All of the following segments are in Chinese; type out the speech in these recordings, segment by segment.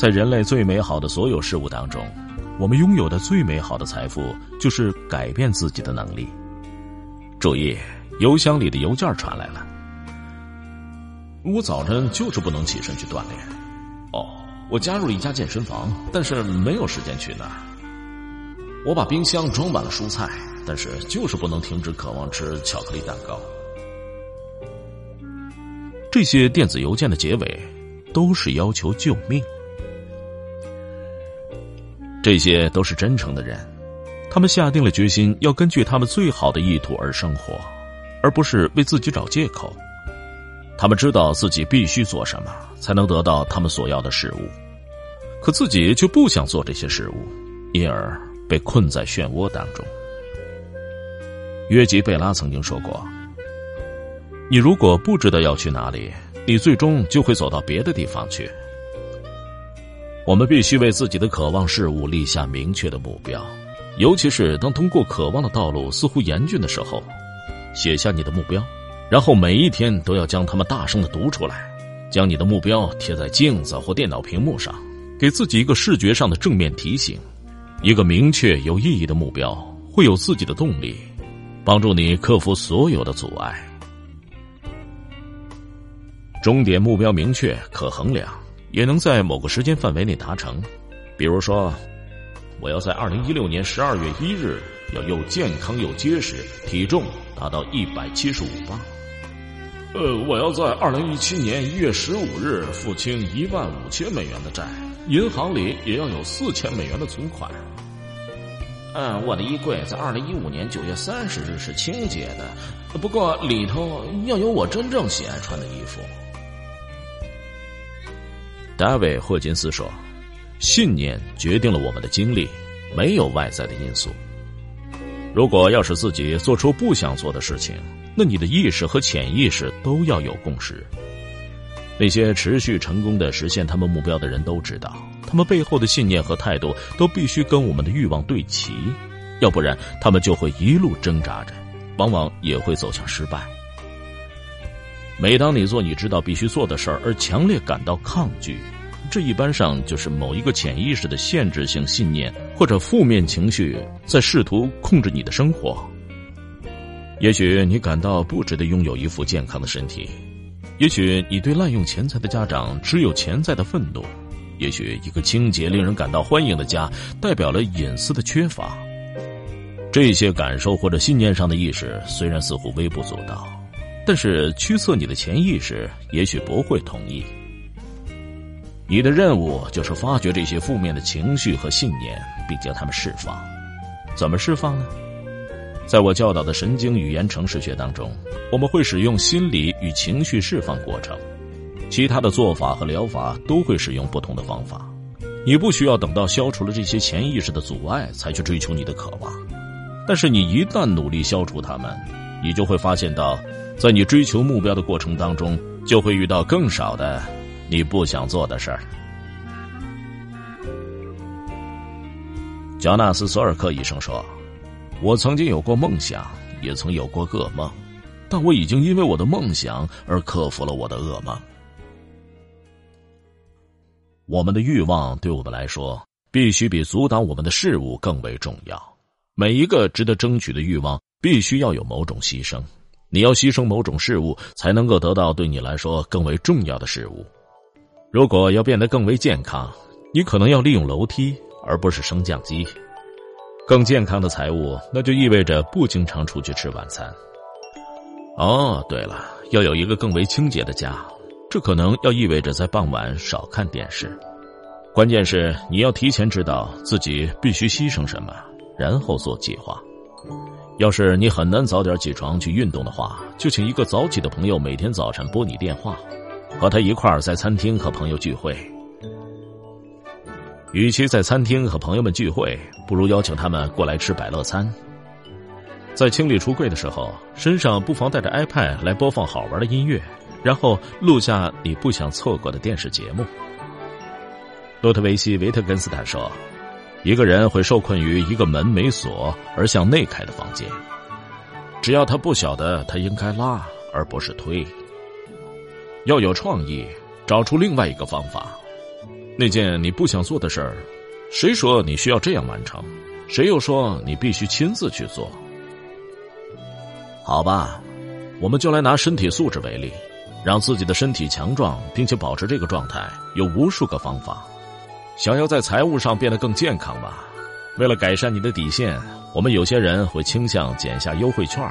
在人类最美好的所有事物当中，我们拥有的最美好的财富就是改变自己的能力。注意，邮箱里的邮件传来了。我早晨就是不能起身去锻炼。哦，我加入了一家健身房，但是没有时间去那儿。我把冰箱装满了蔬菜，但是就是不能停止渴望吃巧克力蛋糕。这些电子邮件的结尾都是要求救命。这些都是真诚的人，他们下定了决心要根据他们最好的意图而生活，而不是为自己找借口。他们知道自己必须做什么才能得到他们所要的事物，可自己却不想做这些事物，因而被困在漩涡当中。约吉贝拉曾经说过：“你如果不知道要去哪里，你最终就会走到别的地方去。”我们必须为自己的渴望事物立下明确的目标，尤其是当通过渴望的道路似乎严峻的时候，写下你的目标，然后每一天都要将它们大声的读出来，将你的目标贴在镜子或电脑屏幕上，给自己一个视觉上的正面提醒。一个明确有意义的目标会有自己的动力，帮助你克服所有的阻碍。终点目标明确可衡量。也能在某个时间范围内达成，比如说，我要在二零一六年十二月一日要又健康又结实，体重达到一百七十五磅。呃，我要在二零一七年一月十五日付清一万五千美元的债，银行里也要有四千美元的存款。嗯，我的衣柜在二零一五年九月三十日是清洁的，不过里头要有我真正喜爱穿的衣服。大卫·霍金斯说：“信念决定了我们的经历，没有外在的因素。如果要使自己做出不想做的事情，那你的意识和潜意识都要有共识。那些持续成功的实现他们目标的人都知道，他们背后的信念和态度都必须跟我们的欲望对齐，要不然他们就会一路挣扎着，往往也会走向失败。”每当你做你知道必须做的事儿而强烈感到抗拒，这一般上就是某一个潜意识的限制性信念或者负面情绪在试图控制你的生活。也许你感到不值得拥有一副健康的身体，也许你对滥用钱财的家长只有潜在的愤怒，也许一个清洁、令人感到欢迎的家代表了隐私的缺乏。这些感受或者信念上的意识虽然似乎微不足道。但是驱策你的潜意识也许不会同意。你的任务就是发掘这些负面的情绪和信念，并将它们释放。怎么释放呢？在我教导的神经语言程式学当中，我们会使用心理与情绪释放过程。其他的做法和疗法都会使用不同的方法。你不需要等到消除了这些潜意识的阻碍才去追求你的渴望，但是你一旦努力消除它们，你就会发现到。在你追求目标的过程当中，就会遇到更少的你不想做的事儿。乔纳斯·索尔克医生说：“我曾经有过梦想，也曾有过噩梦，但我已经因为我的梦想而克服了我的噩梦。”我们的欲望对我们来说，必须比阻挡我们的事物更为重要。每一个值得争取的欲望，必须要有某种牺牲。你要牺牲某种事物，才能够得到对你来说更为重要的事物。如果要变得更为健康，你可能要利用楼梯而不是升降机。更健康的财务，那就意味着不经常出去吃晚餐。哦，对了，要有一个更为清洁的家，这可能要意味着在傍晚少看电视。关键是你要提前知道自己必须牺牲什么，然后做计划。要是你很难早点起床去运动的话，就请一个早起的朋友每天早晨拨你电话，和他一块儿在餐厅和朋友聚会。与其在餐厅和朋友们聚会，不如邀请他们过来吃百乐餐。在清理橱柜的时候，身上不妨带着 iPad 来播放好玩的音乐，然后录下你不想错过的电视节目。洛特维希·维特根斯坦说：“一个人会受困于一个门没锁而向内开的房间，只要他不晓得他应该拉而不是推。要有创意，找出另外一个方法。那件你不想做的事儿，谁说你需要这样完成？谁又说你必须亲自去做？”好吧，我们就来拿身体素质为例，让自己的身体强壮，并且保持这个状态，有无数个方法。想要在财务上变得更健康吧？为了改善你的底线，我们有些人会倾向减下优惠券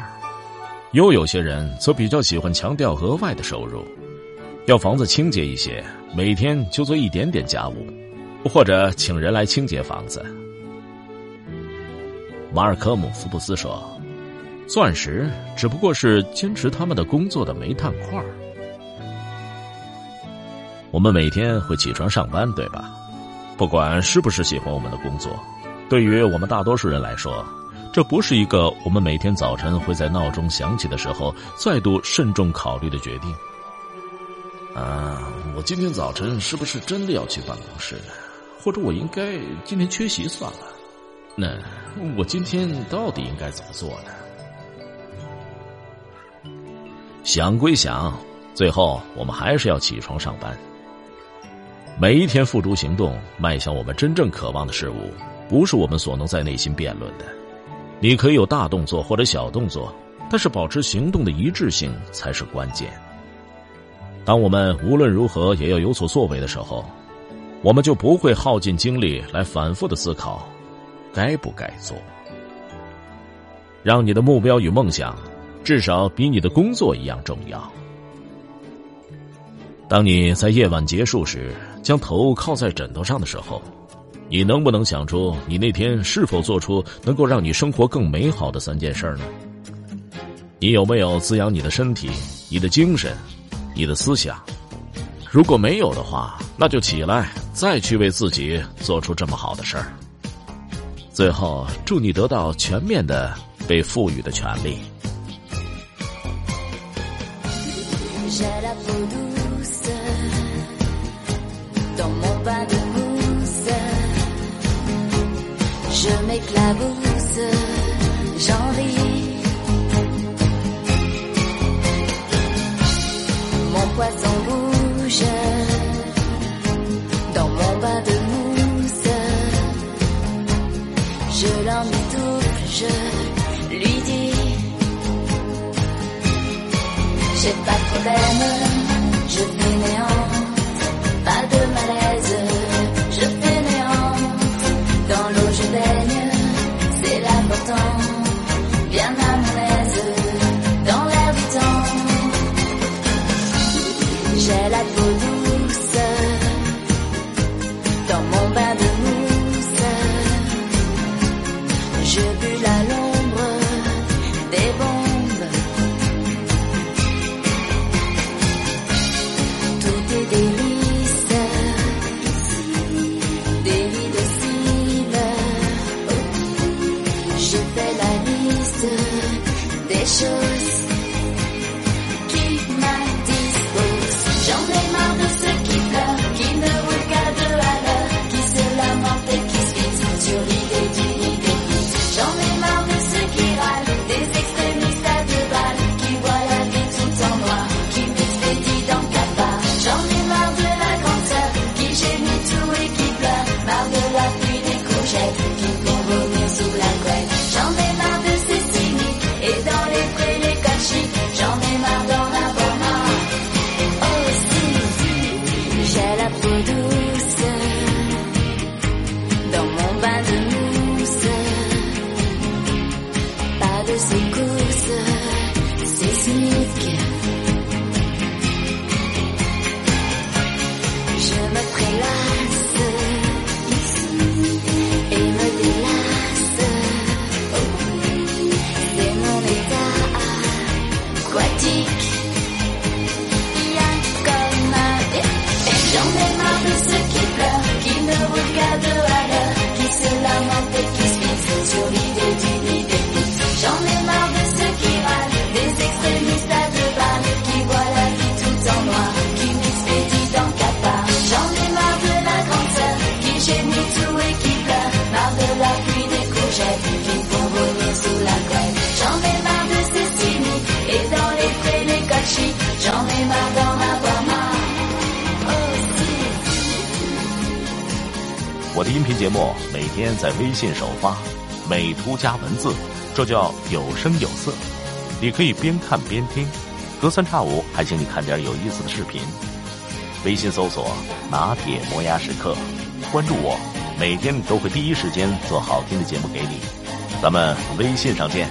又有些人则比较喜欢强调额外的收入。要房子清洁一些，每天就做一点点家务，或者请人来清洁房子。马尔科姆·福布斯说。钻石只不过是坚持他们的工作的煤炭块我们每天会起床上班，对吧？不管是不是喜欢我们的工作，对于我们大多数人来说，这不是一个我们每天早晨会在闹钟响起的时候再度慎重考虑的决定。啊，我今天早晨是不是真的要去办公室？或者我应该今天缺席算了？那我今天到底应该怎么做呢？想归想，最后我们还是要起床上班。每一天付诸行动，迈向我们真正渴望的事物，不是我们所能在内心辩论的。你可以有大动作或者小动作，但是保持行动的一致性才是关键。当我们无论如何也要有所作为的时候，我们就不会耗尽精力来反复的思考该不该做。让你的目标与梦想。至少比你的工作一样重要。当你在夜晚结束时，将头靠在枕头上的时候，你能不能想出你那天是否做出能够让你生活更美好的三件事呢？你有没有滋养你的身体、你的精神、你的思想？如果没有的话，那就起来，再去为自己做出这么好的事儿。最后，祝你得到全面的被赋予的权利。Mon bain de mousse. Je m'éclabousse, j'en ris. Mon poisson bouge dans mon bain de mousse. Je l'en je lui dis. J'ai pas de problème, should. Don't 音频节目每天在微信首发，美图加文字，这叫有声有色。你可以边看边听，隔三差五还请你看点有意思的视频。微信搜索“拿铁磨牙时刻”，关注我，每天都会第一时间做好听的节目给你。咱们微信上见。